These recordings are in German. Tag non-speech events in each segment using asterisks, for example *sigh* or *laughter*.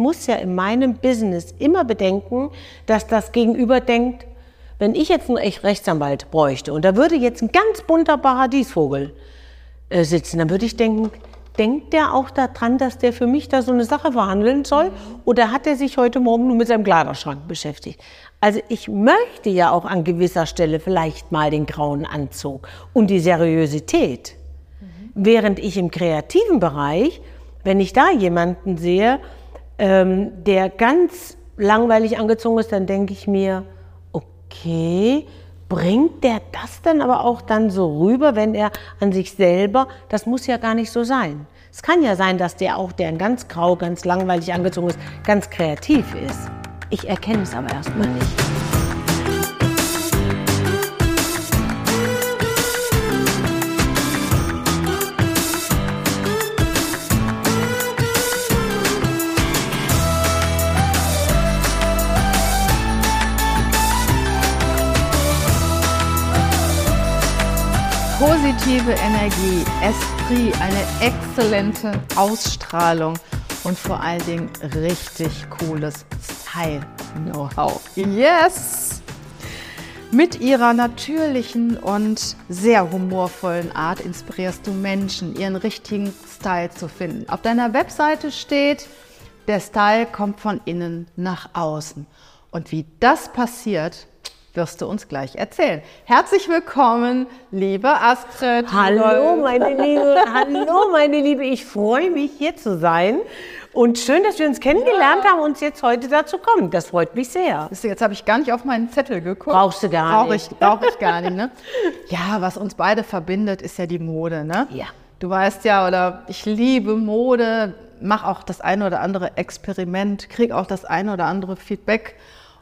muss ja in meinem Business immer bedenken, dass das Gegenüber denkt, wenn ich jetzt einen Rechtsanwalt bräuchte und da würde jetzt ein ganz bunter Paradiesvogel äh, sitzen, dann würde ich denken, denkt der auch daran, dass der für mich da so eine Sache verhandeln soll? Oder hat er sich heute Morgen nur mit seinem Kleiderschrank beschäftigt? Also ich möchte ja auch an gewisser Stelle vielleicht mal den grauen Anzug und die Seriosität. Mhm. Während ich im kreativen Bereich, wenn ich da jemanden sehe, ähm, der ganz langweilig angezogen ist, dann denke ich mir, okay, bringt der das dann aber auch dann so rüber, wenn er an sich selber, das muss ja gar nicht so sein. Es kann ja sein, dass der auch, der ein ganz grau, ganz langweilig angezogen ist, ganz kreativ ist. Ich erkenne es aber erstmal nicht. Positive Energie, Esprit, eine exzellente Ausstrahlung und vor allen Dingen richtig cooles Style-Know-how. Yes! Mit ihrer natürlichen und sehr humorvollen Art inspirierst du Menschen, ihren richtigen Style zu finden. Auf deiner Webseite steht, der Style kommt von innen nach außen. Und wie das passiert, wirst du uns gleich erzählen. Herzlich willkommen, liebe Astrid. Hallo, meine Liebe. *laughs* Hallo, meine Liebe. Ich freue mich, hier zu sein. Und schön, dass wir uns kennengelernt ja. haben und jetzt heute dazu kommen. Das freut mich sehr. Jetzt habe ich gar nicht auf meinen Zettel geguckt. Brauchst du gar Brauch nicht. Brauche ich gar nicht. Ne? *laughs* Ja, was uns beide verbindet, ist ja die Mode. Ne? Ja. Du weißt ja, oder ich liebe Mode, mache auch das eine oder andere Experiment, kriege auch das eine oder andere Feedback.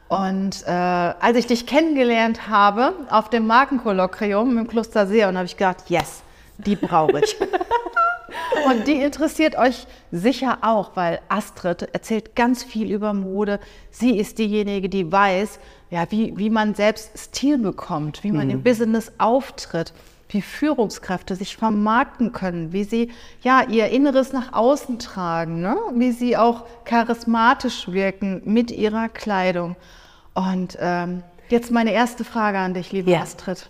Und äh, als ich dich kennengelernt habe auf dem Markenkolloquium im Kloster See, und habe ich gedacht, yes, die brauche ich. *laughs* und die interessiert euch sicher auch, weil Astrid erzählt ganz viel über Mode. Sie ist diejenige, die weiß, ja, wie, wie man selbst Stil bekommt, wie man mhm. im Business auftritt wie Führungskräfte sich vermarkten können, wie sie ja ihr Inneres nach außen tragen, ne? wie sie auch charismatisch wirken mit ihrer Kleidung. Und ähm, jetzt meine erste Frage an dich, liebe ja. Astrid.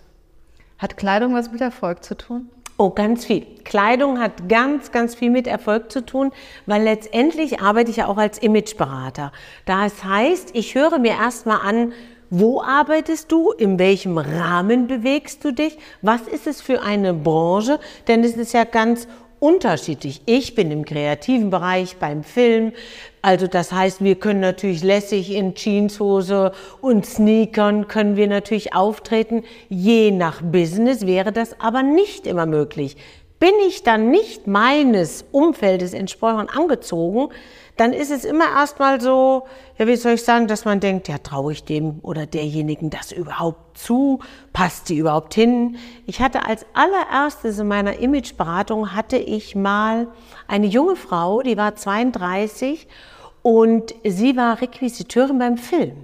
Hat Kleidung was mit Erfolg zu tun? Oh, ganz viel. Kleidung hat ganz, ganz viel mit Erfolg zu tun, weil letztendlich arbeite ich ja auch als Imageberater. Das heißt, ich höre mir erstmal an, wo arbeitest du? In welchem Rahmen bewegst du dich? Was ist es für eine Branche? Denn es ist ja ganz unterschiedlich. Ich bin im kreativen Bereich beim Film. Also das heißt, wir können natürlich lässig in Jeanshose und Sneakern können wir natürlich auftreten. Je nach Business wäre das aber nicht immer möglich. Bin ich dann nicht meines Umfeldes entsprechend angezogen, dann ist es immer erstmal so, ja, wie soll ich sagen, dass man denkt, ja, traue ich dem oder derjenigen das überhaupt zu? Passt die überhaupt hin? Ich hatte als allererstes in meiner Imageberatung hatte ich mal eine junge Frau, die war 32 und sie war Requisiteurin beim Film.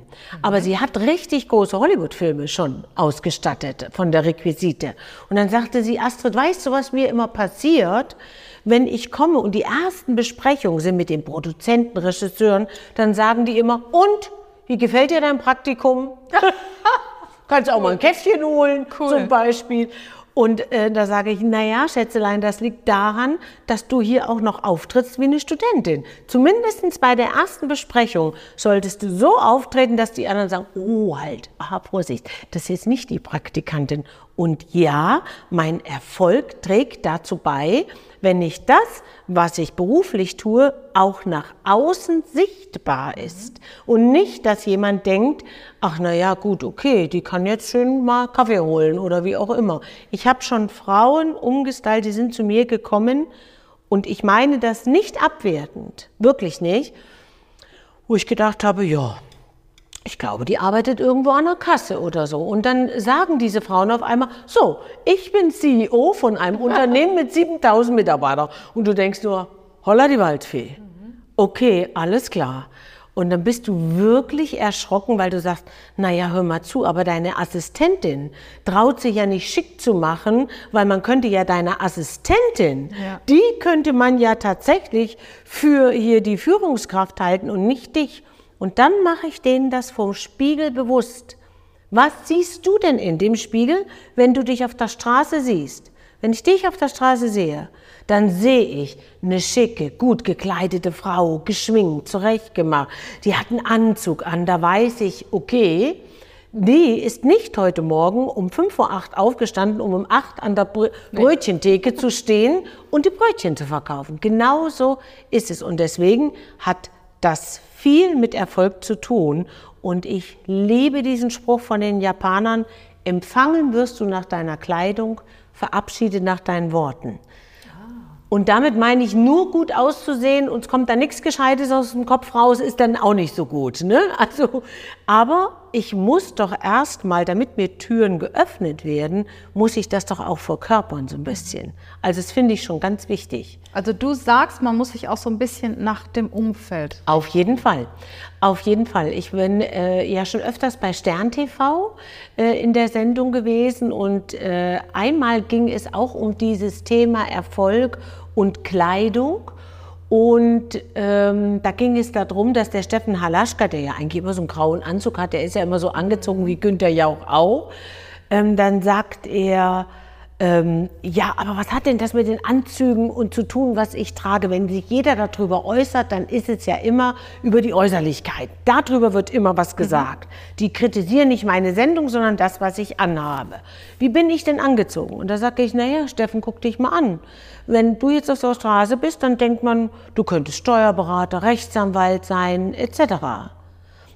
Aber sie hat richtig große Hollywood-Filme schon ausgestattet von der Requisite. Und dann sagte sie, Astrid, weißt du, was mir immer passiert? Wenn ich komme und die ersten Besprechungen sind mit den Produzenten, Regisseuren, dann sagen die immer, und, wie gefällt dir dein Praktikum? *laughs* Kannst auch mal ein Käffchen holen, cool. zum Beispiel. Und äh, da sage ich, naja, Schätzelein, das liegt daran, dass du hier auch noch auftrittst wie eine Studentin. Zumindest bei der ersten Besprechung solltest du so auftreten, dass die anderen sagen, oh halt, aha, Vorsicht, das ist jetzt nicht die Praktikantin. Und ja, mein Erfolg trägt dazu bei, wenn ich das, was ich beruflich tue, auch nach außen sichtbar ist. Und nicht, dass jemand denkt, ach na ja, gut, okay, die kann jetzt schön mal Kaffee holen oder wie auch immer. Ich habe schon Frauen umgestylt, die sind zu mir gekommen und ich meine das nicht abwertend, wirklich nicht, wo ich gedacht habe, ja, ich glaube, die arbeitet irgendwo an der Kasse oder so. Und dann sagen diese Frauen auf einmal, so, ich bin CEO von einem *laughs* Unternehmen mit 7000 Mitarbeitern. Und du denkst nur, holla die Waldfee. Okay, alles klar. Und dann bist du wirklich erschrocken, weil du sagst, naja, hör mal zu, aber deine Assistentin traut sich ja nicht schick zu machen, weil man könnte ja deine Assistentin, Ja. die könnte man ja tatsächlich für hier die Führungskraft halten und nicht dich. Und dann mache ich denen das vom Spiegel bewusst. Was siehst du denn in dem Spiegel, wenn du dich auf der Straße siehst? Wenn ich dich auf der Straße sehe, dann sehe ich eine schicke, gut gekleidete Frau, geschminkt, zurechtgemacht. Die hat einen Anzug an, da weiß ich, okay, die ist nicht heute Morgen um 5 vor 8 aufgestanden, um um 8 an der Brö Brötchentheke zu stehen und die Brötchen zu verkaufen. Genau so ist es. Und deswegen hat das viel mit Erfolg zu tun. Und ich liebe diesen Spruch von den Japanern, empfangen wirst du nach deiner Kleidung, verabschiede nach deinen Worten. Und damit meine ich nur gut auszusehen, uns kommt da nichts Gescheites aus dem Kopf raus, ist dann auch nicht so gut. Ne? Also, aber ich muss doch erstmal, damit mir Türen geöffnet werden, muss ich das doch auch verkörpern so ein bisschen. Also das finde ich schon ganz wichtig. Also du sagst, man muss sich auch so ein bisschen nach dem Umfeld. Auf jeden Fall. Auf jeden Fall. Ich bin äh, ja schon öfters bei Stern TV äh, in der Sendung gewesen und äh, einmal ging es auch um dieses Thema Erfolg und Kleidung. Und ähm, da ging es darum, dass der Steffen Halaschka, der ja eigentlich immer so einen grauen Anzug hat, der ist ja immer so angezogen wie Günther Jauch auch, ähm, dann sagt er, ähm, ja, aber was hat denn das mit den Anzügen und zu tun, was ich trage? Wenn sich jeder darüber äußert, dann ist es ja immer über die Äußerlichkeit. Darüber wird immer was gesagt. Die kritisieren nicht meine Sendung, sondern das, was ich anhabe. Wie bin ich denn angezogen? Und da sage ich, naja, Steffen, guck dich mal an. Wenn du jetzt auf der Straße bist, dann denkt man, du könntest Steuerberater, Rechtsanwalt sein, etc.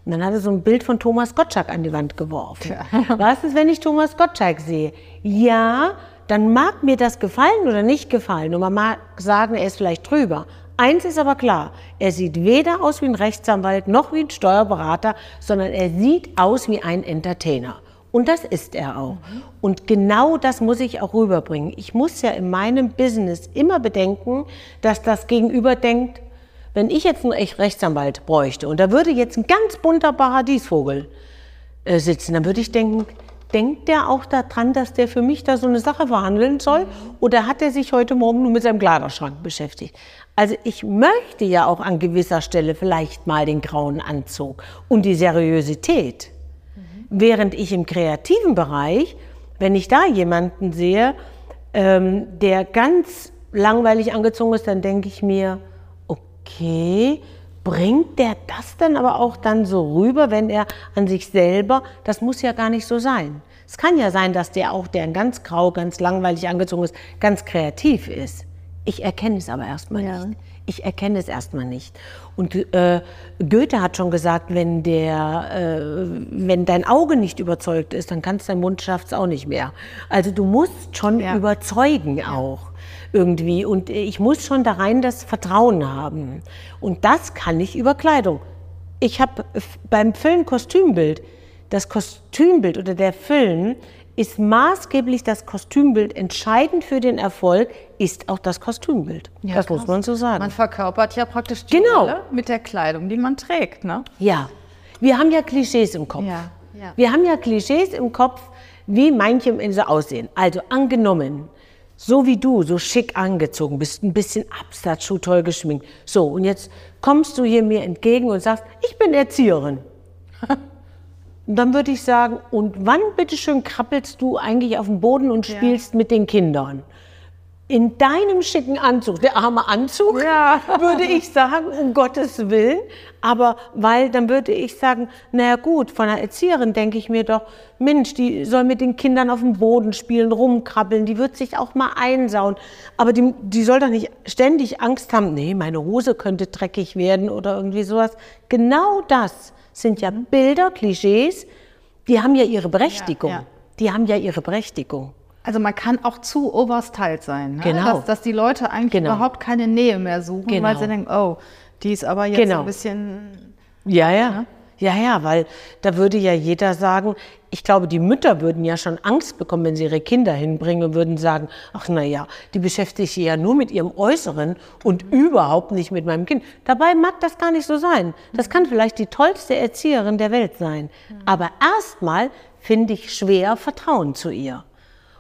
Und dann hat er so ein Bild von Thomas Gottschalk an die Wand geworfen. Was ist, wenn ich Thomas Gottschalk sehe? Ja, dann mag mir das gefallen oder nicht gefallen. Und man mag sagen, er ist vielleicht drüber. Eins ist aber klar, er sieht weder aus wie ein Rechtsanwalt noch wie ein Steuerberater, sondern er sieht aus wie ein Entertainer. Und das ist er auch. Und genau das muss ich auch rüberbringen. Ich muss ja in meinem Business immer bedenken, dass das Gegenüber denkt, wenn ich jetzt einen echt Rechtsanwalt bräuchte und da würde jetzt ein ganz bunter Paradiesvogel äh, sitzen, dann würde ich denken, denkt der auch daran, dass der für mich da so eine Sache verhandeln soll? Oder hat er sich heute Morgen nur mit seinem Kleiderschrank beschäftigt? Also ich möchte ja auch an gewisser Stelle vielleicht mal den grauen Anzug und die Seriosität. Während ich im kreativen Bereich, wenn ich da jemanden sehe, ähm, der ganz langweilig angezogen ist, dann denke ich mir, okay, bringt der das dann aber auch dann so rüber, wenn er an sich selber, das muss ja gar nicht so sein. Es kann ja sein, dass der auch, der ganz grau, ganz langweilig angezogen ist, ganz kreativ ist. Ich erkenne es aber erstmal Ja. nicht. Ich erkenne es erstmal nicht. Und äh, Goethe hat schon gesagt, wenn, der, äh, wenn dein Auge nicht überzeugt ist, dann kannst dein Mund schafft es auch nicht mehr. Also du musst schon Ja. überzeugen auch irgendwie. Und ich muss schon da rein das Vertrauen haben. Und das kann ich über Kleidung. Ich habe beim Film Kostümbild, das Kostümbild oder der Film ist maßgeblich das Kostümbild. Entscheidend für den Erfolg ist auch das Kostümbild. Ja, das krass. muss man so sagen. Man verkörpert ja praktisch die Genau. Rolle mit der Kleidung, die man trägt, ne? Ja, wir haben ja Klischees im Kopf. Ja, ja. Wir haben ja Klischees im Kopf, wie manche Menschen aussehen. Also angenommen, so wie du, so schick angezogen bist, ein bisschen Absatz, schon toll geschminkt. So, und jetzt kommst du hier mir entgegen und sagst, ich bin Erzieherin. *laughs* Und dann würde ich sagen, und wann bitteschön krabbelst du eigentlich auf dem Boden und spielst mit den Kindern? In deinem schicken Anzug, der arme Anzug, Ja. *laughs* würde ich sagen, um Gottes Willen. Aber weil, dann würde ich sagen, naja gut, von einer Erzieherin denke ich mir doch, Mensch, die soll mit den Kindern auf dem Boden spielen, rumkrabbeln, die wird sich auch mal einsauen. Aber die, die soll doch nicht ständig Angst haben, nee, meine Hose könnte dreckig werden oder irgendwie sowas. Genau das sind ja Bilder, Klischees, die haben ja ihre Berechtigung. Ja, ja. Die haben ja ihre Berechtigung. Also man kann auch zu overstylt sein. Ne? Genau. Dass, dass die Leute eigentlich Genau. überhaupt keine Nähe mehr suchen, weil Genau. sie denken, oh, die ist aber jetzt Genau. ein bisschen... Ja, ja. Ja, ja, weil da würde ja jeder sagen, ich glaube, die Mütter würden ja schon Angst bekommen, wenn sie ihre Kinder hinbringen und würden sagen, ach na ja, die beschäftigt sich ja nur mit ihrem Äußeren und überhaupt nicht mit meinem Kind. Dabei mag das gar nicht so sein. Das kann vielleicht die tollste Erzieherin der Welt sein. Aber erstmal finde ich schwer Vertrauen zu ihr.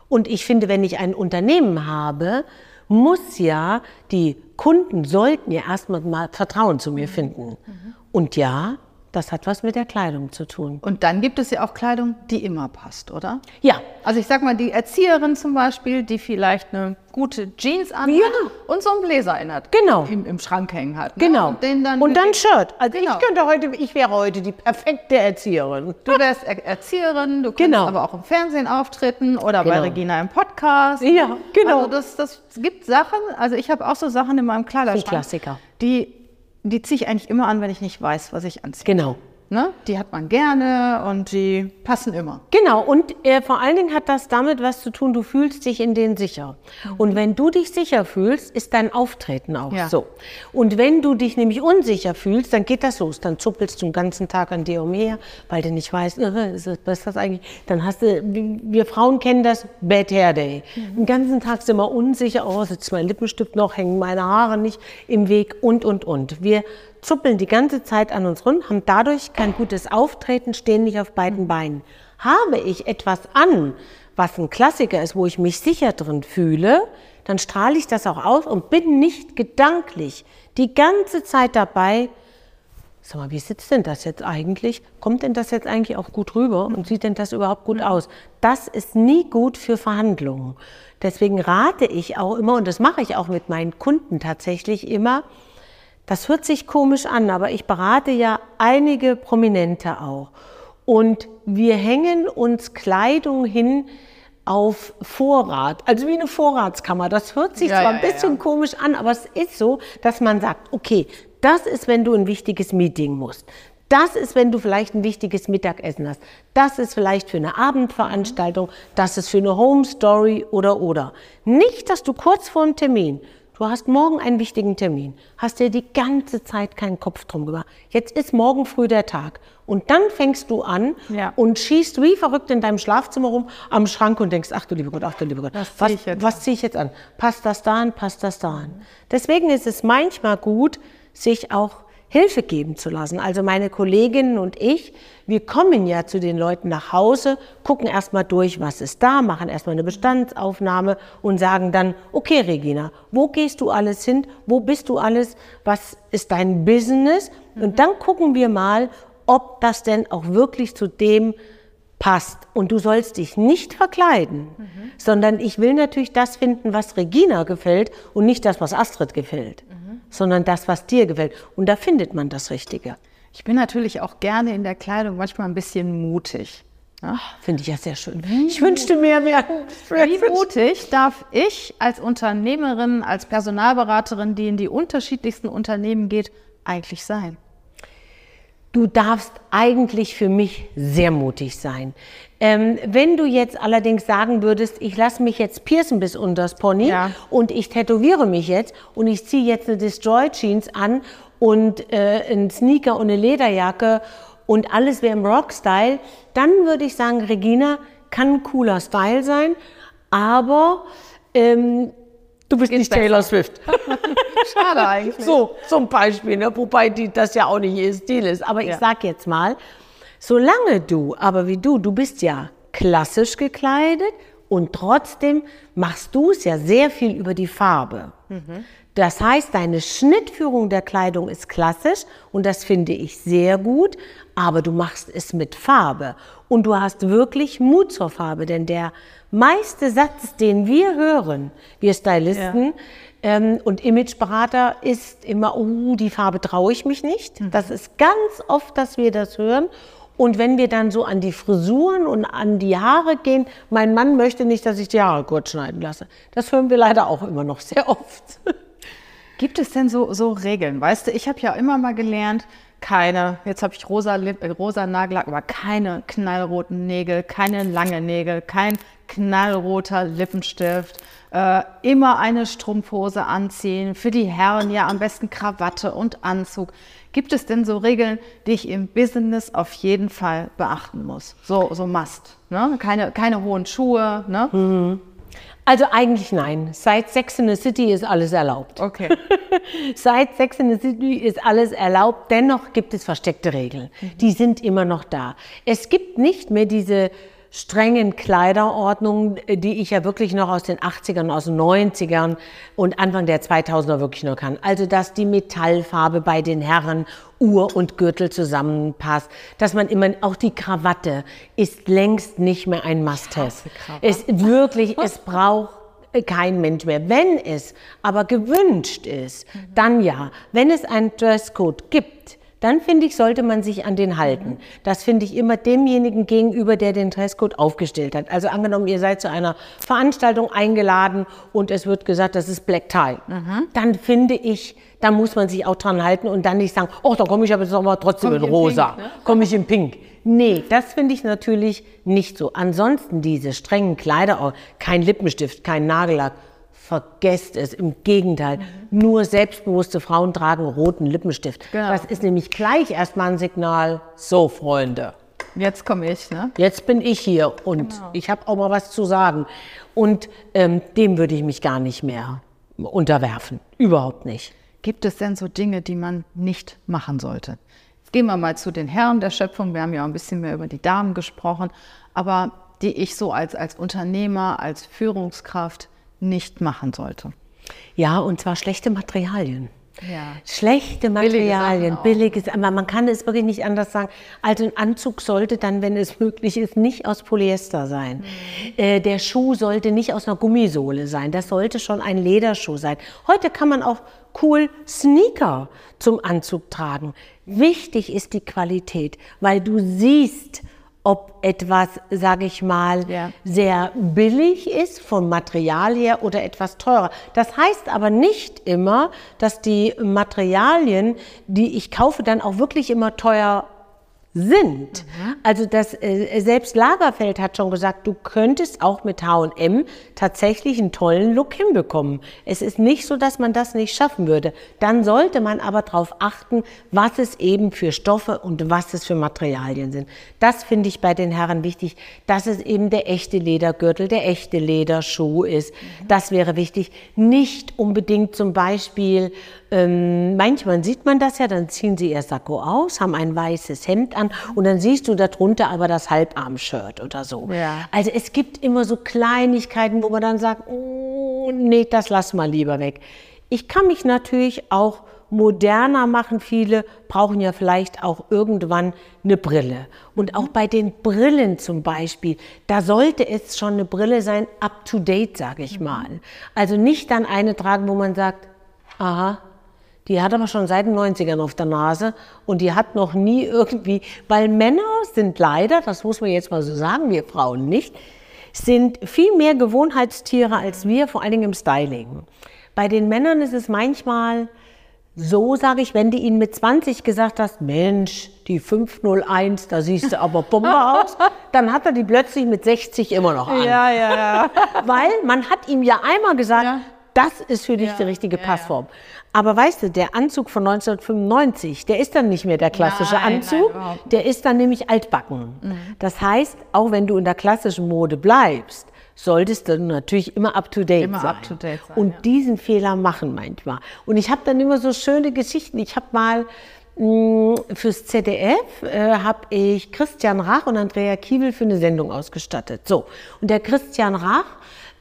Und ich finde, wenn ich ein Unternehmen habe, muss ja, die Kunden sollten ja erstmal mal Vertrauen zu mir finden. Und ja, das hat was mit der Kleidung zu tun. Und dann gibt es ja auch Kleidung, die immer passt, oder? Ja, Also ich sag mal, die Erzieherin zum Beispiel, die vielleicht eine gute Jeans anhat Ja. und so einen Bläser in hat, Genau. im, im Schrank hängen hat. ne? genau. Und dann Und dann Shirt. Also Genau. ich könnte heute, ich wäre heute die perfekte Erzieherin. Du wärst Er Erzieherin, du kannst Genau. aber auch im Fernsehen auftreten oder bei Genau. Regina im Podcast. Ja, genau. Also das, das gibt Sachen, also ich habe auch so Sachen in meinem Kleiderschrank. Klassiker. Die, die ziehe ich eigentlich immer an, wenn ich nicht weiß, was ich anziehe. Genau. Ne? Die hat man gerne und die passen immer. Genau, und äh, vor allen Dingen hat das damit was zu tun, du fühlst dich in denen sicher. Und wenn du dich sicher fühlst, ist dein Auftreten auch Ja. so. Und wenn du dich nämlich unsicher fühlst, dann geht das los. Dann zuppelst du den ganzen Tag an dir umher, weil du nicht weißt, äh, was ist das eigentlich? Dann hast du, wir Frauen kennen das, Bad Hair Day. Den ganzen Tag sind wir unsicher, oh, sitzt mein Lippenstift noch, hängen meine Haare nicht im Weg und, und, und. Wir zuppeln die ganze Zeit an uns rum, haben dadurch kein gutes Auftreten, stehen nicht auf beiden Beinen. Habe ich etwas an, was ein Klassiker ist, wo ich mich sicher drin fühle, dann strahle ich das auch aus und bin nicht gedanklich die ganze Zeit dabei, Sag mal, wie sitzt denn das jetzt eigentlich? Kommt denn das jetzt eigentlich auch gut rüber und sieht denn das überhaupt gut aus? Das ist nie gut für Verhandlungen. Deswegen rate ich auch immer, und das mache ich auch mit meinen Kunden tatsächlich immer, das hört sich komisch an, aber ich berate ja einige Prominente auch. Und wir hängen uns Kleidung hin auf Vorrat, also wie eine Vorratskammer. Das hört sich Ja, zwar ja, ein bisschen ja. komisch an, aber es ist so, dass man sagt, okay, das ist, wenn du ein wichtiges Meeting musst. Das ist, wenn du vielleicht ein wichtiges Mittagessen hast. Das ist vielleicht für eine Abendveranstaltung. Das ist für eine Home Story oder oder. Nicht, dass du kurz vor einem Termin, du hast morgen einen wichtigen Termin, hast dir die ganze Zeit keinen Kopf drum gemacht. Jetzt ist morgen früh der Tag. Und dann fängst du an Ja. und schießt wie verrückt in deinem Schlafzimmer rum am Schrank und denkst, ach du lieber Gott, ach du lieber Gott, Was zieh was, ich jetzt was ziehe ich jetzt an? Passt das da an? Passt das da an? Deswegen ist es manchmal gut, sich auch Hilfe geben zu lassen. Also meine Kolleginnen und ich, wir kommen ja zu den Leuten nach Hause, gucken erstmal durch, was ist da, machen erstmal eine Bestandsaufnahme und sagen dann, okay Regina, wo gehst du alles hin? Wo bist du alles? Was ist dein Business? Und dann gucken wir mal, ob das denn auch wirklich zu dem passt. Und du sollst dich nicht verkleiden, sondern ich will natürlich das finden, was Regina gefällt und nicht das, was Astrid gefällt, sondern das, was dir gefällt. Und da findet man das Richtige. Ich bin natürlich auch gerne in der Kleidung manchmal ein bisschen mutig. Ja? Finde ich ja sehr schön. Ich wünschte mir mehr. *laughs* Wie mutig darf ich als Unternehmerin, als Personalberaterin, die in die unterschiedlichsten Unternehmen geht, eigentlich sein? Du darfst eigentlich für mich sehr mutig sein. Ähm, wenn du jetzt allerdings sagen würdest, ich lasse mich jetzt piercen bis unters Pony Ja. und ich tätowiere mich jetzt und ich ziehe jetzt eine Destroy Jeans an und äh, einen Sneaker und eine Lederjacke und alles wäre im Rock-Style, dann würde ich sagen, Regina kann ein cooler Style sein, aber ähm, du bist nicht besser. Taylor Swift. *laughs* Schade eigentlich. So, zum Beispiel, ne? wobei die, das ja auch nicht ihr Stil ist. Aber ich Ja. sag jetzt mal, solange du, aber wie du, du bist ja klassisch gekleidet und trotzdem machst du es ja sehr viel über die Farbe. Das heißt, deine Schnittführung der Kleidung ist klassisch und das finde ich sehr gut, aber du machst es mit Farbe und du hast wirklich Mut zur Farbe, denn der meiste Satz, den wir hören, wir Stylisten, ähm, und Imageberater ist immer, oh, die Farbe traue ich mich nicht. Das ist ganz oft, dass wir das hören. Und wenn wir dann so an die Frisuren und an die Haare gehen, mein Mann möchte nicht, dass ich die Haare kurz schneiden lasse. Das hören wir leider auch immer noch sehr oft. *laughs* Gibt es denn so, so Regeln? Weißt du, ich habe ja immer mal gelernt, keine, jetzt habe ich rosa, äh, rosa Nagellack, aber keine knallroten Nägel, keine lange Nägel, kein knallroter Lippenstift, äh, immer eine Strumpfhose anziehen, für die Herren ja am besten Krawatte und Anzug. Gibt es denn so Regeln, die ich im Business auf jeden Fall beachten muss? So, so must. Ne? Keine, keine hohen Schuhe. Ne? Mhm. Also eigentlich nein. Seit Sex in the City ist alles erlaubt. Okay. *laughs* Seit Sex in the City ist alles erlaubt. Dennoch gibt es versteckte Regeln. Mhm. Die sind immer noch da. Es gibt nicht mehr diese strengen Kleiderordnungen, die ich ja wirklich noch aus den 80ern, aus den 90ern und Anfang der 2000er wirklich noch kann. Also, dass die Metallfarbe bei den Herren Uhr und Gürtel zusammenpasst, dass man immer, auch die Krawatte ist längst nicht mehr ein Must-Have. Es wirklich, es braucht kein Mensch mehr. Wenn es aber gewünscht ist, dann ja. Wenn es einen Dresscode gibt, dann finde ich, sollte man sich an den halten. Das finde ich immer demjenigen gegenüber, der den Dresscode aufgestellt hat. Also angenommen, ihr seid zu einer Veranstaltung eingeladen und es wird gesagt, das ist Black Tie. Mhm. Dann finde ich, da muss man sich auch dran halten und dann nicht sagen, oh, da komme ich aber jetzt nochmal trotzdem Komm in rosa, Pink, ne? komme ich in pink. Nee, das finde ich natürlich nicht so. Ansonsten diese strengen Kleider, kein Lippenstift, kein Nagellack, Vergesst es. Im Gegenteil. Mhm. Nur selbstbewusste Frauen tragen roten Lippenstift. Genau. Das ist nämlich gleich erstmal ein Signal. So, Freunde. Jetzt komme ich, ne? Jetzt bin ich hier und genau. ich habe auch mal was zu sagen. Und ähm, dem würde ich mich gar nicht mehr unterwerfen. Überhaupt nicht. Gibt es denn so Dinge, die man nicht machen sollte? Jetzt gehen wir mal zu den Herren der Schöpfung. Wir haben ja auch ein bisschen mehr über die Damen gesprochen. Aber die ich so als, als Unternehmer, als Führungskraft nicht machen sollte. Ja, und zwar schlechte Materialien. Ja. Schlechte Materialien, billiges, aber man kann es wirklich nicht anders sagen. Also ein Anzug sollte dann, wenn es möglich ist, nicht aus Polyester sein. Mhm. Äh, der Schuh sollte nicht aus einer Gummisohle sein. Das sollte schon ein Lederschuh sein. Heute kann man auch cool Sneaker zum Anzug tragen. Wichtig ist die Qualität, weil du siehst, ob etwas, sage ich mal, ja. sehr billig ist vom Material her oder etwas teurer. Das heißt aber nicht immer, dass die Materialien, die ich kaufe, dann auch wirklich immer teuer sind. Mhm. Also das äh, selbst Lagerfeld hat schon gesagt, du könntest auch mit H&M tatsächlich einen tollen Look hinbekommen. Es ist nicht so, dass man das nicht schaffen würde. Dann sollte man aber darauf achten, was es eben für Stoffe und was es für Materialien sind. Das finde ich bei den Herren wichtig, dass es eben der echte Ledergürtel, der echte Lederschuh ist. Mhm. Das wäre wichtig. Nicht unbedingt zum Beispiel ähm, manchmal sieht man das ja, dann ziehen sie ihr Sakko aus, haben ein weißes Hemd an und dann siehst du darunter aber das Halbarm-Shirt oder so. Ja. Also es gibt immer so Kleinigkeiten, wo man dann sagt, oh, nee, das lass mal lieber weg. Ich kann mich natürlich auch moderner machen. Viele brauchen ja vielleicht auch irgendwann eine Brille. Und auch bei den Brillen zum Beispiel, da sollte es schon eine Brille sein, up to date, sage ich mal. Also nicht dann eine tragen, wo man sagt, aha, die hat aber schon seit den 90ern auf der Nase und die hat noch nie irgendwie, weil Männer sind leider, das muss man jetzt mal so sagen, wir Frauen nicht, sind viel mehr Gewohnheitstiere als wir, vor allen Dingen im Styling. Bei den Männern ist es manchmal so, sage ich, wenn du ihnen mit 20 gesagt hast, Mensch, die 501, da siehst du aber Bombe *laughs* aus, dann hat er die plötzlich mit 60 immer noch an. Ja, ja, ja. *laughs* Weil man hat ihm ja einmal gesagt, ja. Das ist für dich ja, die richtige Passform. Ja, aber weißt du, der Anzug von 1995, der ist dann nicht mehr der klassische nein, Anzug, nein, der ist dann nämlich altbacken. Mhm. Das heißt, auch wenn du in der klassischen Mode bleibst, solltest du natürlich immer up to date immer sein. Up to date sein und ja. diesen Fehler machen manchmal. Und ich habe dann immer so schöne Geschichten. Ich habe mal mm, fürs ZDF äh, habe ich Christian Rach und Andrea Kiebel für eine Sendung ausgestattet. So und der Christian Rach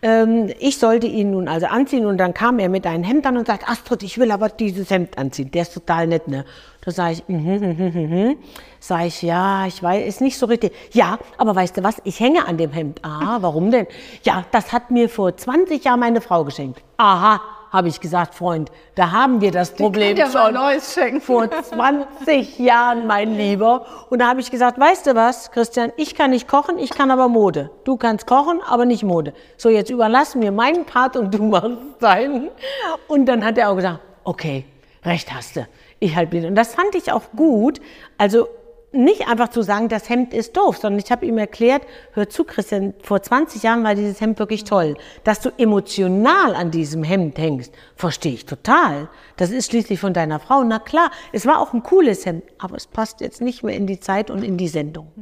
ähm, ich sollte ihn nun also anziehen und dann kam er mit einem Hemd an und sagt, Astrid, ich will aber dieses Hemd anziehen. Der ist total nett, ne? Da sage ich, mhm, mhm, mhm, mhm. Sag ich, ja, ich weiß, ist nicht so richtig. Ja, aber weißt du was, ich hänge an dem Hemd. Ah, warum denn? Ja, das hat mir vor 20 Jahren meine Frau geschenkt. Aha, habe ich gesagt, Freund, da haben wir das Problem ja schon Neues schenken. vor 20 Jahren, mein Lieber. Und da habe ich gesagt, weißt du was, Christian, ich kann nicht kochen, ich kann aber Mode. Du kannst kochen, aber nicht Mode. So, jetzt überlassen wir meinen Part und du machst deinen. Und dann hat er auch gesagt, okay, recht hast du. Ich halt bin. Und das fand ich auch gut. Also nicht einfach zu sagen, das Hemd ist doof, sondern ich habe ihm erklärt, hör zu, Christian, vor 20 Jahren war dieses Hemd wirklich toll. Dass du emotional an diesem Hemd hängst, verstehe ich total. Das ist schließlich von deiner Frau. Na klar, es war auch ein cooles Hemd, aber es passt jetzt nicht mehr in die Zeit und in die Sendung.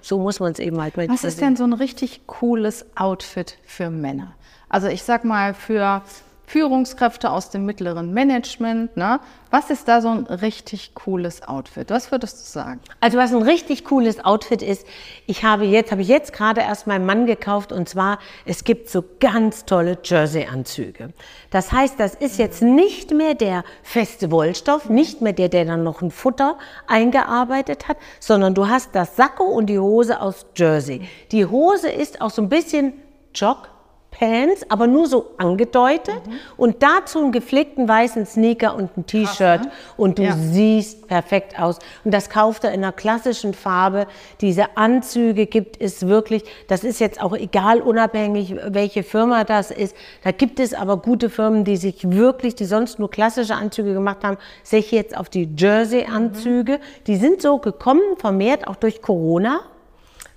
So muss man es eben halt mal Was ist denn so ein richtig cooles Outfit für Männer? Also ich sag mal, für Führungskräfte aus dem mittleren Management. Ne? Was ist da so ein richtig cooles Outfit? Was würdest du sagen? Also was ein richtig cooles Outfit ist, ich habe jetzt, habe jetzt gerade erst meinem Mann gekauft und zwar, es gibt so ganz tolle Jersey-Anzüge. Das heißt, das ist jetzt nicht mehr der feste Wollstoff, nicht mehr der, der dann noch ein Futter eingearbeitet hat, sondern du hast das Sakko und die Hose aus Jersey. Die Hose ist auch so ein bisschen Jog, Pants, aber nur so angedeutet mhm. und dazu einen gepflegten weißen Sneaker und ein T-Shirt ne? und du ja. siehst perfekt aus. Und das kauft er in einer klassischen Farbe. Diese Anzüge gibt es wirklich, das ist jetzt auch egal, unabhängig welche Firma das ist. Da gibt es aber gute Firmen, die sich wirklich, die sonst nur klassische Anzüge gemacht haben, sich jetzt auf die Jersey-Anzüge. Mhm. Die sind so gekommen, vermehrt auch durch Corona,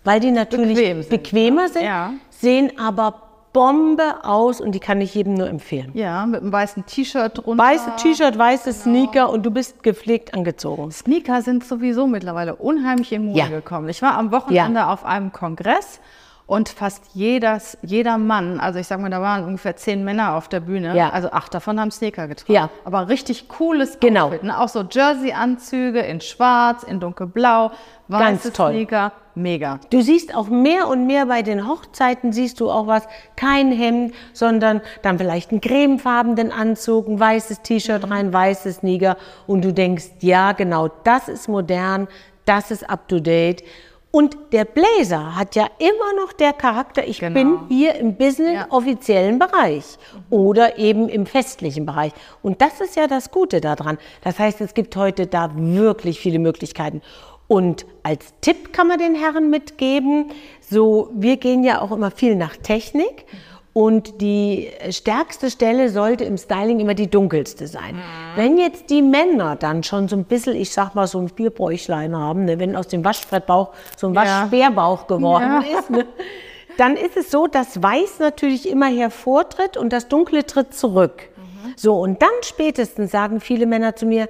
weil die natürlich Bequem sind, bequemer sind, ja. sehen aber Bombe aus und die kann ich jedem nur empfehlen. Ja, mit einem weißen T-Shirt drunter. Weiße T-Shirt, weiße genau. Sneaker und du bist gepflegt angezogen. Sneaker sind sowieso mittlerweile unheimlich in Mode ja. gekommen. Ich war am Wochenende ja. auf einem Kongress und fast jedes, jeder Mann, also ich sag mal, da waren ungefähr zehn Männer auf der Bühne, ja. also acht davon haben Sneaker getragen. Ja. Aber richtig cooles genau. Outfit, ne? Auch so Jersey-Anzüge in schwarz, in dunkelblau, weiße Ganz toll. Sneaker, mega. Du siehst auch mehr und mehr bei den Hochzeiten, siehst du auch was, kein Hemd, sondern dann vielleicht einen cremefarbenen Anzug, ein weißes T-Shirt rein, weißes Sneaker und du denkst, ja genau, das ist modern, das ist up-to-date und der Blazer hat ja immer noch der Charakter, ich genau. bin hier im Business ja. offiziellen Bereich oder eben im festlichen Bereich. Und das ist ja das Gute daran. Das heißt, es gibt heute da wirklich viele Möglichkeiten. Und als Tipp kann man den Herren mitgeben, so, wir gehen ja auch immer viel nach Technik. Und die stärkste Stelle sollte im Styling immer die dunkelste sein. Mhm. Wenn jetzt die Männer dann schon so ein bisschen, ich sag mal, so ein Bierbräuchlein haben, ne, wenn aus dem Waschbrettbauch so ein Waschbärbauch geworden ja. ist, ne, dann ist es so, dass Weiß natürlich immer hervortritt und das Dunkle tritt zurück. Mhm. So, und dann spätestens sagen viele Männer zu mir,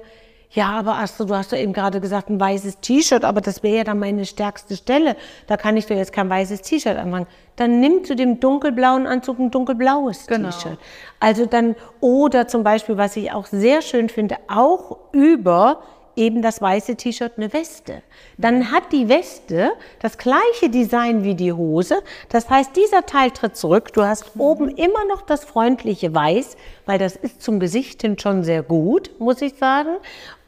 ja, aber Astrid, du hast doch eben gerade gesagt, ein weißes T-Shirt, aber das wäre ja dann meine stärkste Stelle. Da kann ich doch jetzt kein weißes T-Shirt anfangen. Dann nimm zu dem dunkelblauen Anzug ein dunkelblaues genau. T-Shirt. Also dann, oder zum Beispiel, was ich auch sehr schön finde, auch über eben das weiße T-Shirt eine Weste. Dann hat die Weste das gleiche Design wie die Hose. Das heißt, dieser Teil tritt zurück. Du hast oben immer noch das freundliche Weiß, weil das ist zum Gesicht hin schon sehr gut, muss ich sagen.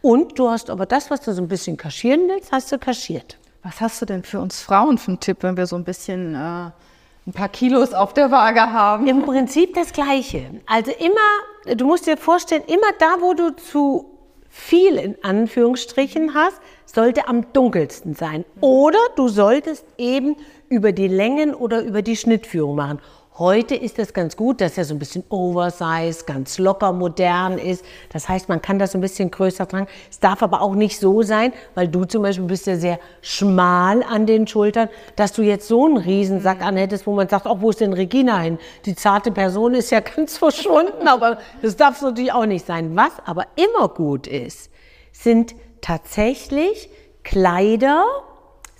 Und du hast aber das, was du so ein bisschen kaschieren willst, hast du kaschiert. Was hast du denn für uns Frauen für einen Tipp, wenn wir so ein bisschen äh, ein paar Kilos auf der Waage haben? Im Prinzip das Gleiche. Also immer, du musst dir vorstellen, immer da, wo du zu viel in Anführungsstrichen hast, sollte am dunkelsten sein. Oder du solltest eben über die Längen oder über die Schnittführung machen. Heute ist das ganz gut, dass er so ein bisschen oversize, ganz locker modern ist. Das heißt, man kann das so ein bisschen größer tragen. Es darf aber auch nicht so sein, weil du zum Beispiel bist ja sehr schmal an den Schultern, dass du jetzt so einen Riesensack mhm. anhättest, wo man sagt, oh, wo ist denn Regina hin? Die zarte Person ist ja *laughs* ganz verschwunden, aber das darf natürlich auch nicht sein. Was aber immer gut ist, sind tatsächlich Kleider,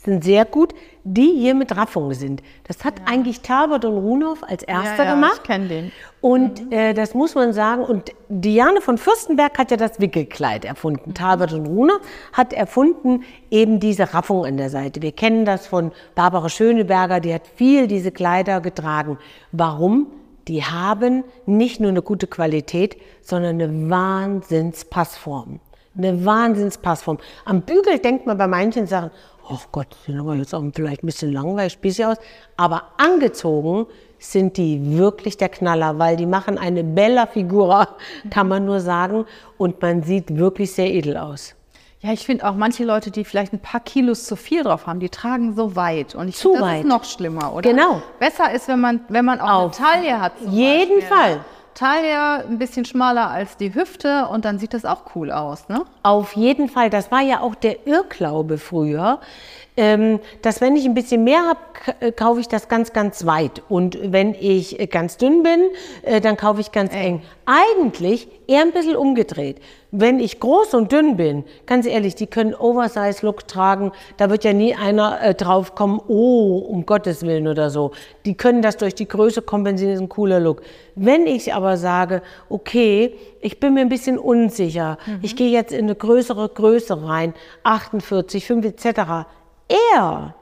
sind sehr gut, die hier mit Raffung sind. Das hat ja. eigentlich Talbot und Runhoff als erster ja, ja, gemacht. Ich kenne den. Und mhm. äh, das muss man sagen. Und Diane von Fürstenberg hat ja das Wickelkleid erfunden. Mhm. Talbot und Runhoff hat erfunden eben diese Raffung an der Seite. Wir kennen das von Barbara Schöneberger, die hat viel diese Kleider getragen. Warum? Die haben nicht nur eine gute Qualität, sondern eine Wahnsinnspassform. Eine Wahnsinnspassform. Am Bügel denkt man bei manchen Sachen, oh Gott, die sind aber jetzt auch vielleicht ein bisschen langweilig, spießig aus. Aber angezogen sind die wirklich der Knaller, weil die machen eine bella Figura, *laughs* kann man nur sagen. Und man sieht wirklich sehr edel aus. Ja, ich finde auch manche Leute, die vielleicht ein paar Kilos zu viel drauf haben, die tragen so weit. Und ich zu find, das weit. ist noch schlimmer, oder? Genau. Besser ist, wenn man, wenn man auch Auf. eine Taille hat. Jeden Beispiel. Fall. Taille ein bisschen schmaler als die Hüfte und dann sieht das auch cool aus, ne? Auf jeden Fall. Das war ja auch der Irrglaube früher, dass wenn ich ein bisschen mehr habe, äh, kaufe ich das ganz, ganz weit. Und wenn ich äh, ganz dünn bin, äh, dann kaufe ich ganz eng. Eigentlich eher ein bisschen umgedreht. Wenn ich groß und dünn bin, ganz ehrlich, die können Oversize-Look tragen. Da wird ja nie einer äh, drauf kommen, oh, um Gottes Willen oder so. Die können das durch die Größe kompensieren, ist ein cooler Look. Wenn ich aber sage, okay, ich bin mir ein bisschen unsicher, mhm. ich gehe jetzt in eine größere Größe rein, 48, 5 etc., eher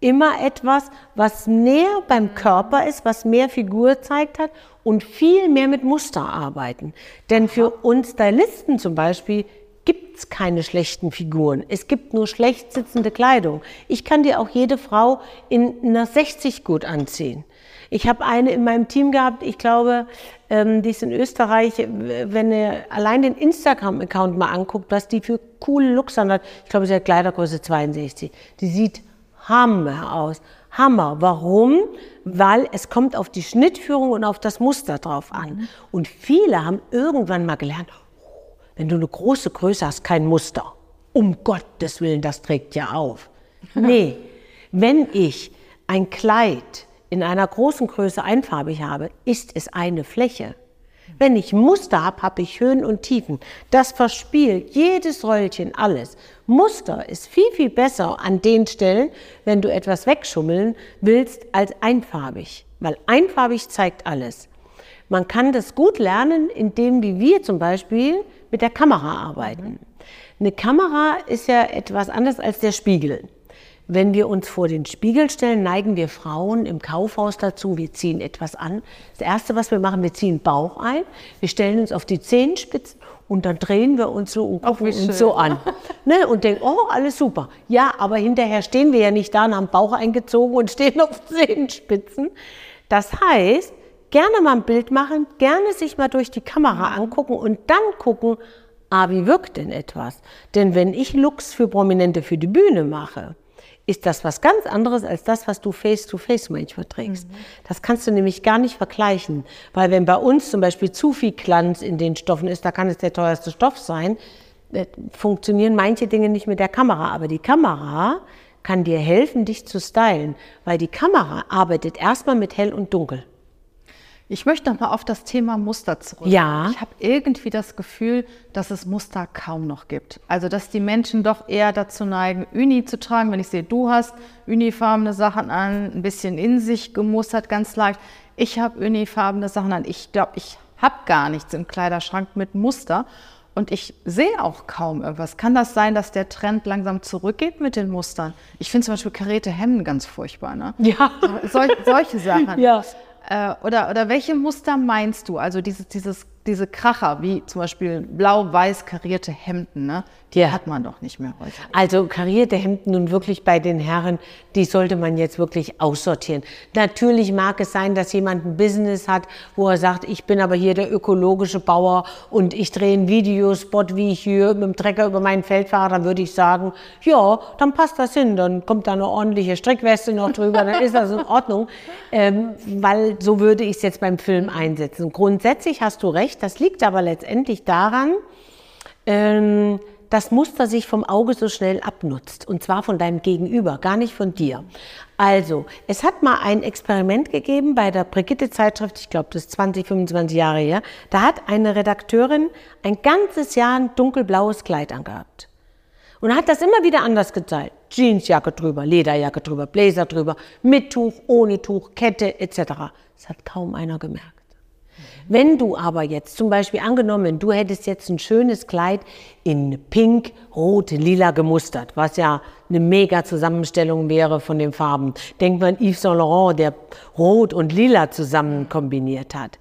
immer etwas, was näher beim Körper ist, was mehr Figur zeigt hat und viel mehr mit Muster arbeiten. Denn für uns Stylisten zum Beispiel gibt es keine schlechten Figuren. Es gibt nur schlecht sitzende Kleidung. Ich kann dir auch jede Frau in einer 60 gut anziehen. Ich habe eine in meinem Team gehabt, ich glaube, ähm, die ist in Österreich, wenn ihr allein den Instagram-Account mal anguckt, was die für coole Looks hat. Ich glaube, sie hat Kleidergröße 62. Die sieht Hammer aus. Hammer. Warum? Weil es kommt auf die Schnittführung und auf das Muster drauf an. Und viele haben irgendwann mal gelernt, oh, wenn du eine große Größe hast, kein Muster. Um Gottes Willen, das trägt ja auf. *laughs* Nee, wenn ich ein Kleid in einer großen Größe einfarbig habe, ist es eine Fläche. Wenn ich Muster habe, habe ich Höhen und Tiefen. Das verspielt jedes Röllchen alles. Muster ist viel, viel besser an den Stellen, wenn du etwas wegschummeln willst, als einfarbig. Weil einfarbig zeigt alles. Man kann das gut lernen, indem wie wir zum Beispiel mit der Kamera arbeiten. Eine Kamera ist ja etwas anderes als der Spiegel. Wenn wir uns vor den Spiegel stellen, neigen wir Frauen im Kaufhaus dazu, wir ziehen etwas an. Das Erste, was wir machen, wir ziehen Bauch ein, wir stellen uns auf die Zehenspitzen und dann drehen wir uns so und gucken uns so an. *laughs* ne? Und denken, oh, alles super. Ja, aber hinterher stehen wir ja nicht da und haben Bauch eingezogen und *laughs* stehen auf Zehenspitzen. Das heißt, gerne mal ein Bild machen, gerne sich mal durch die Kamera angucken und dann gucken, ah, wie wirkt denn etwas? Denn wenn ich Looks für Prominente für die Bühne mache, ist das was ganz anderes als das, was du face-to-face -face manchmal trägst. Mhm. Das kannst du nämlich gar nicht vergleichen, weil wenn bei uns zum Beispiel zu viel Glanz in den Stoffen ist, da kann es der teuerste Stoff sein, äh, funktionieren manche Dinge nicht mit der Kamera, aber die Kamera kann dir helfen, dich zu stylen, weil die Kamera arbeitet erstmal mit hell und dunkel. Ich möchte noch mal auf das Thema Muster zurück. Ja. Ich habe irgendwie das Gefühl, dass es Muster kaum noch gibt. Also, dass die Menschen doch eher dazu neigen, Uni zu tragen. Wenn ich sehe, du hast unifarbene Sachen an, ein bisschen in sich gemustert, ganz leicht. Ich habe unifarbene Sachen an. Ich glaube, ich habe gar nichts im Kleiderschrank mit Muster. Und ich sehe auch kaum irgendwas. Kann das sein, dass der Trend langsam zurückgeht mit den Mustern? Ich finde zum Beispiel karierte Hemden ganz furchtbar. Ne? Ja. Sol solche Sachen. *laughs* Ja. Äh, oder, oder welche Muster meinst du? Also dieses, dieses, diese Kracher, wie zum Beispiel blau-weiß karierte Hemden, ne? die hat man doch nicht mehr heute. Also karierte Hemden nun wirklich bei den Herren, die sollte man jetzt wirklich aussortieren. Natürlich mag es sein, dass jemand ein Business hat, wo er sagt, ich bin aber hier der ökologische Bauer und ich drehe einen Videospot, wie ich hier mit dem Trecker über mein Feld fahre, dann würde ich sagen, ja, dann passt das hin, dann kommt da eine ordentliche Strickweste noch drüber, dann ist das in Ordnung, ähm, weil so würde ich es jetzt beim Film einsetzen. Grundsätzlich hast du recht, das liegt aber letztendlich daran, ähm, das Muster sich vom Auge so schnell abnutzt. Und zwar von deinem Gegenüber, gar nicht von dir. Also, es hat mal ein Experiment gegeben bei der Brigitte-Zeitschrift, ich glaube, das ist 20, 25 Jahre her. Da hat eine Redakteurin ein ganzes Jahr ein dunkelblaues Kleid angehabt. Und hat das immer wieder anders gezeigt. Jeansjacke drüber, Lederjacke drüber, Blazer drüber, mit Tuch, ohne Tuch, Kette etc. Das hat kaum einer gemerkt. Wenn du aber jetzt zum Beispiel angenommen, du hättest jetzt ein schönes Kleid in pink, rot, lila gemustert, was ja eine mega Zusammenstellung wäre von den Farben. Denk mal an Yves Saint Laurent, der rot und lila zusammen kombiniert hat.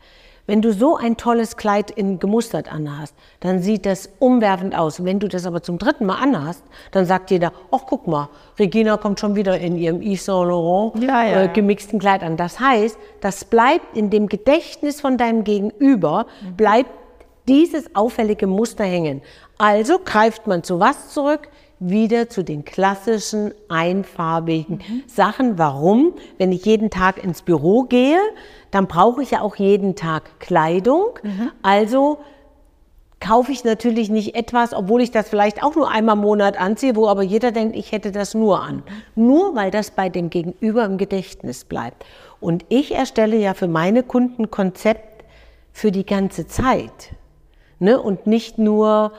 Wenn du so ein tolles Kleid in gemustert anhast, dann sieht das umwerfend aus. Wenn du das aber zum dritten Mal anhast, dann sagt jeder, ach guck mal, Regina kommt schon wieder in ihrem Yves Saint Laurent ja, ja, äh, gemixten Kleid an. Das heißt, das bleibt in dem Gedächtnis von deinem Gegenüber, bleibt dieses auffällige Muster hängen. Also greift man zu was zurück? Wieder zu den klassischen einfarbigen Sachen. Warum? Wenn ich jeden Tag ins Büro gehe, dann brauche ich ja auch jeden Tag Kleidung. Also kaufe ich natürlich nicht etwas, obwohl ich das vielleicht auch nur einmal im Monat anziehe, wo aber jeder denkt, ich hätte das nur an. Nur weil das bei dem Gegenüber im Gedächtnis bleibt. Und ich erstelle ja für meine Kunden Konzept für die ganze Zeit. Ne? Und nicht nur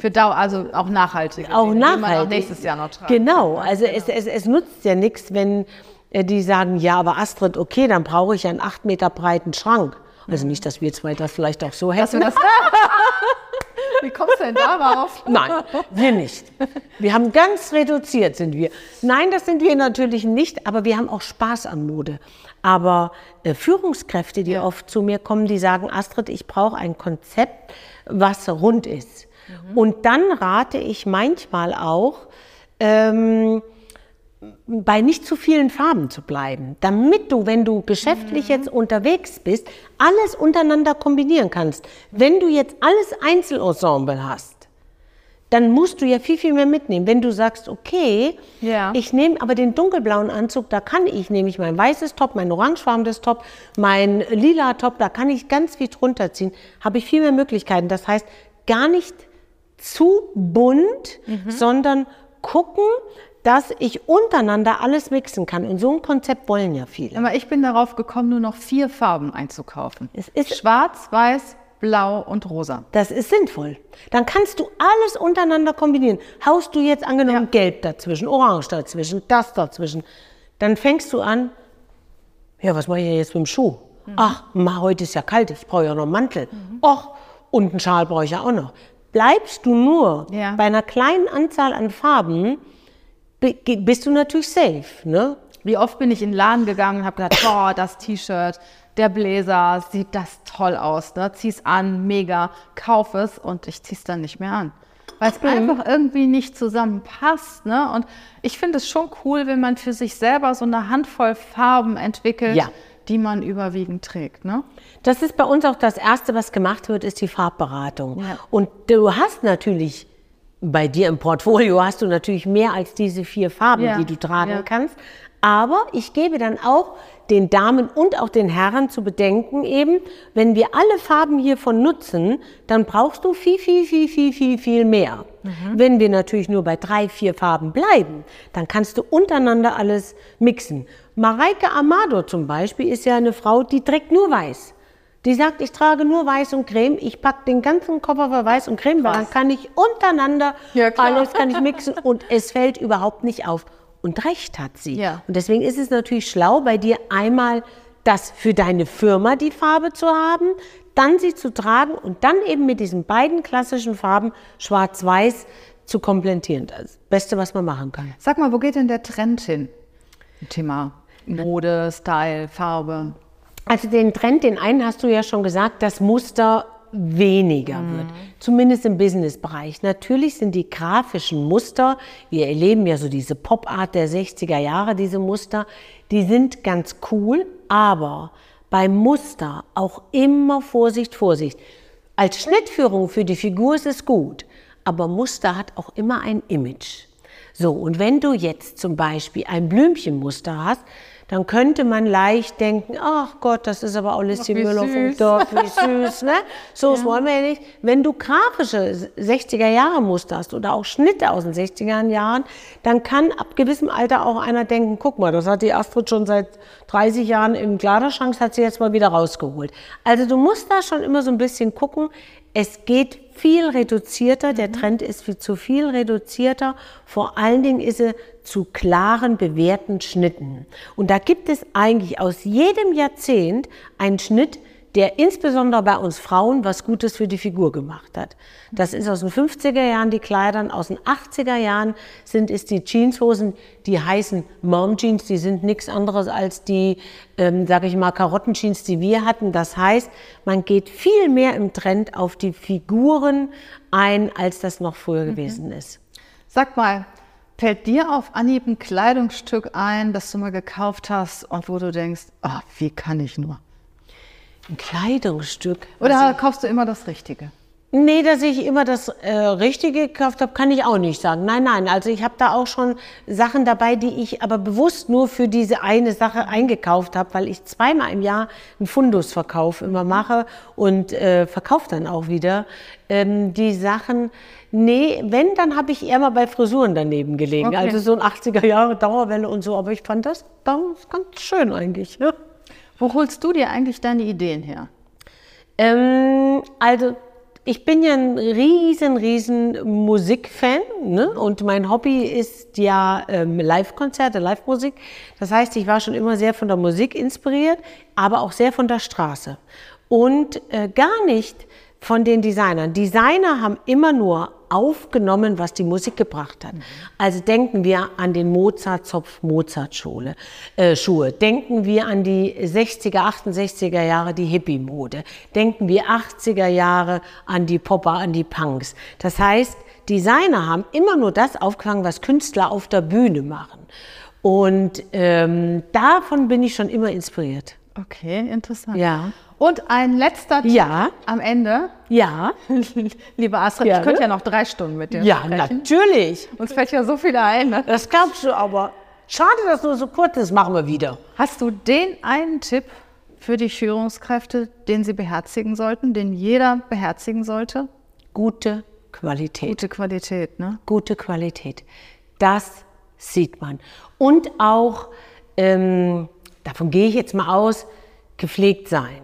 Für Dauer, also auch nachhaltig. auch nachhaltig. auch nächstes Jahr noch tragen Genau, also es, es, es nutzt ja nichts, wenn äh, die sagen, ja, aber Astrid, okay, dann brauche ich einen acht Meter breiten Schrank. Also nicht, dass wir zwei das vielleicht auch so Dass hätten. wir das *laughs* Wie kommst du denn darauf? Nein, wir nicht. Wir haben ganz reduziert sind wir. Nein, das sind wir natürlich nicht, aber wir haben auch Spaß an Mode. Aber äh, Führungskräfte, die oft zu mir kommen, die sagen, Astrid, ich brauche ein Konzept, was rund ist. Und dann rate ich manchmal auch, ähm, bei nicht zu vielen Farben zu bleiben, damit du, wenn du geschäftlich jetzt unterwegs bist, alles untereinander kombinieren kannst. Wenn du jetzt alles Einzelensemble hast, dann musst du ja viel, viel mehr mitnehmen. Wenn du sagst, okay, Ja. ich nehme aber den dunkelblauen Anzug, da kann ich nämlich mein weißes Top, mein orangefarbenes Top, mein lila Top, da kann ich ganz viel drunter ziehen, habe ich viel mehr Möglichkeiten. Das heißt, gar nicht zu bunt, sondern gucken, dass ich untereinander alles mixen kann. Und so ein Konzept wollen ja viele. Aber ich bin darauf gekommen, nur noch vier Farben einzukaufen. Es ist- Schwarz, Weiß, Blau und Rosa. Das ist sinnvoll. Dann kannst du alles untereinander kombinieren. Haust du jetzt angenommen Gelb dazwischen, Orange dazwischen, das dazwischen, dann fängst du an, ja, was mache ich jetzt mit dem Schuh? Ach, ma, heute ist ja kalt, ich brauche ja noch einen Mantel. Ach, und einen Schal brauche ich ja auch noch. Bleibst du nur Ja. bei einer kleinen Anzahl an Farben, bist du natürlich safe. Ne? Wie oft bin ich in den Laden gegangen und habe gedacht, boah, das T-Shirt, der Bläser, sieht das toll aus. Ne? Zieh's an, mega, kauf es und ich zieh's dann nicht mehr an. Weil es einfach irgendwie nicht zusammenpasst. Ne? Und ich finde es schon cool, wenn man für sich selber so eine Handvoll Farben entwickelt, Ja. Die man überwiegend trägt. Ne? Das ist bei uns auch das Erste, was gemacht wird, ist die Farbberatung. Ja. Und du hast natürlich, bei dir im Portfolio hast du natürlich mehr als diese vier Farben, Ja, die du tragen ja. kannst. Aber ich gebe dann auch den Damen und auch den Herren zu bedenken eben, wenn wir alle Farben hiervon nutzen, dann brauchst du viel, viel, viel, viel, viel, viel mehr. Mhm. Wenn wir natürlich nur bei drei, vier Farben bleiben, dann kannst du untereinander alles mixen. Mareike Amado zum Beispiel ist ja eine Frau, die trägt nur weiß. Die sagt, ich trage nur Weiß und Creme, ich packe den ganzen Koffer für Weiß und Creme, dann kann ich untereinander Ja, alles kann ich mixen und es fällt überhaupt nicht auf. Und recht hat sie. Ja. Und deswegen ist es natürlich schlau, bei dir einmal das für deine Firma die Farbe zu haben, dann sie zu tragen und dann eben mit diesen beiden klassischen Farben Schwarz-Weiß zu komplettieren. Das Beste, was man machen kann. Sag mal, wo geht denn der Trend hin? Thema Mode, Style, Farbe. Also den Trend, den einen hast du ja schon gesagt, das Muster weniger wird. Zumindest im Businessbereich. Natürlich sind die grafischen Muster, wir erleben ja so diese Pop-Art der 60er Jahre, diese Muster, die sind ganz cool, aber beim Muster auch immer Vorsicht, Vorsicht. Als Schnittführung für die Figur ist es gut, aber Muster hat auch immer ein Image. So, und wenn du jetzt zum Beispiel ein Blümchenmuster hast, dann könnte man leicht denken, ach Gott, das ist aber auch Lissi Müller vom süß. Dorf, wie süß, ne? So, das wollen wir ja nicht. Wenn du grafische 60er-Jahre-Muster hast oder auch Schnitte aus den 60er Jahren, dann kann ab gewissem Alter auch einer denken, guck mal, das hat die Astrid schon seit 30 Jahren im Kleiderschrank, hat sie jetzt mal wieder rausgeholt. Also du musst da schon immer so ein bisschen gucken, es geht viel reduzierter, der Trend ist viel zu viel reduzierter. Vor allen Dingen ist er zu klaren, bewährten Schnitten. Und da gibt es eigentlich aus jedem Jahrzehnt einen Schnitt, der insbesondere bei uns Frauen was Gutes für die Figur gemacht hat. Das ist aus den 50er Jahren die Kleidern, aus den 80er Jahren sind es die Jeanshosen, die heißen Mom Jeans, die sind nichts anderes als die, ähm, sage ich mal, Karottenjeans, die wir hatten. Das heißt, man geht viel mehr im Trend auf die Figuren ein, als das noch früher gewesen ist. Sag mal, fällt dir auf Anhieb ein Kleidungsstück ein, das du mal gekauft hast und wo du denkst, ah, wie kann ich nur? Ein Kleidungsstück. Oder kaufst du immer das Richtige? Nee, dass ich immer das äh, Richtige gekauft habe, kann ich auch nicht sagen. Nein, nein. Also ich habe da auch schon Sachen dabei, die ich aber bewusst nur für diese eine Sache eingekauft habe, weil ich zweimal im Jahr einen Fundusverkauf immer mache und äh, verkaufe dann auch wieder ähm, die Sachen. Nee, wenn, dann habe ich eher mal bei Frisuren daneben gelegen. Okay. Also so ein 80er Jahre Dauerwelle und so. Aber ich fand das, das ganz schön eigentlich. Ja. Wo holst du dir eigentlich deine Ideen her? Ähm, also ich bin ja ein riesen, riesen Musikfan ne? und mein Hobby ist ja ähm, Live-Konzerte, Live-Musik. Das heißt, ich war schon immer sehr von der Musik inspiriert, aber auch sehr von der Straße und äh, gar nicht von den Designern. Designer haben immer nur aufgenommen, was die Musik gebracht hat. Also denken wir an den Mozart-Zopf Mozart-Schule, äh, Schuhe. Denken wir an die 60er, 68er Jahre, die Hippie-Mode. Denken wir 80er Jahre an die Popper, an die Punks. Das heißt, Designer haben immer nur das aufgefangen, was Künstler auf der Bühne machen. Und ähm, davon bin ich schon immer inspiriert. Okay, interessant. Ja. Und ein letzter Tipp Ja. am Ende. Ja, *laughs* Liebe Astrid, Ja, ich könnte ne? ja noch drei Stunden mit dir ja, sprechen. natürlich. Uns fällt ja so viel ein. Ne? Das glaubst du aber. Schade, dass nur so kurz ist. Machen wir wieder. Hast du den einen Tipp für die Führungskräfte, den sie beherzigen sollten, den jeder beherzigen sollte? Gute Qualität. Gute Qualität, ne? Gute Qualität. Das sieht man. Und auch, ähm, davon gehe ich jetzt mal aus, gepflegt sein.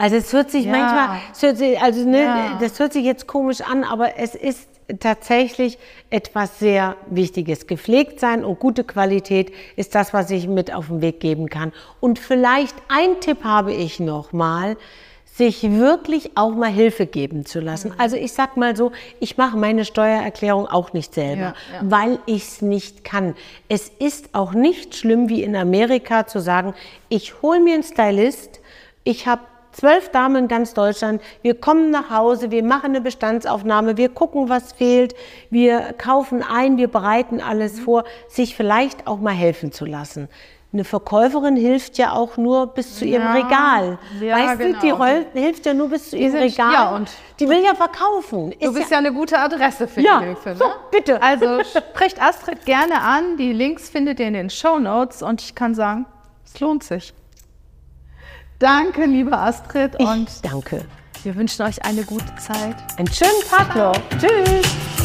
Also es hört sich Ja. manchmal, es hört sich, also ne, Ja. das hört sich jetzt komisch an, aber es ist tatsächlich etwas sehr Wichtiges. Gepflegt sein und gute Qualität ist das, was ich mit auf den Weg geben kann. Und vielleicht ein Tipp habe ich noch mal, sich wirklich auch mal Hilfe geben zu lassen. Also ich sag mal so, ich mache meine Steuererklärung auch nicht selber, Ja, ja. weil ich es nicht kann. Es ist auch nicht schlimm wie in Amerika zu sagen, ich hole mir einen Stylist, ich habe zwölf Damen in ganz Deutschland, wir kommen nach Hause, wir machen eine Bestandsaufnahme, wir gucken, was fehlt, wir kaufen ein, wir bereiten alles vor, sich vielleicht auch mal helfen zu lassen. Eine Verkäuferin hilft ja auch nur bis zu ihrem Ja, Regal. ja, weißt du, die genau. Roll hilft ja nur bis zu ihrem sind- Regal. ja, und- die will ja verkaufen. Du Ist bist ja eine gute Adresse für Ja, die Hilfe. Ne? so, bitte. Also *laughs* sprecht Astrid gerne an. Die Links findet ihr in den Show Notes und ich kann sagen, es lohnt sich. Danke, liebe Astrid, ich und danke. wir wünschen euch eine gute Zeit. Einen schönen Tag noch. Tschüss.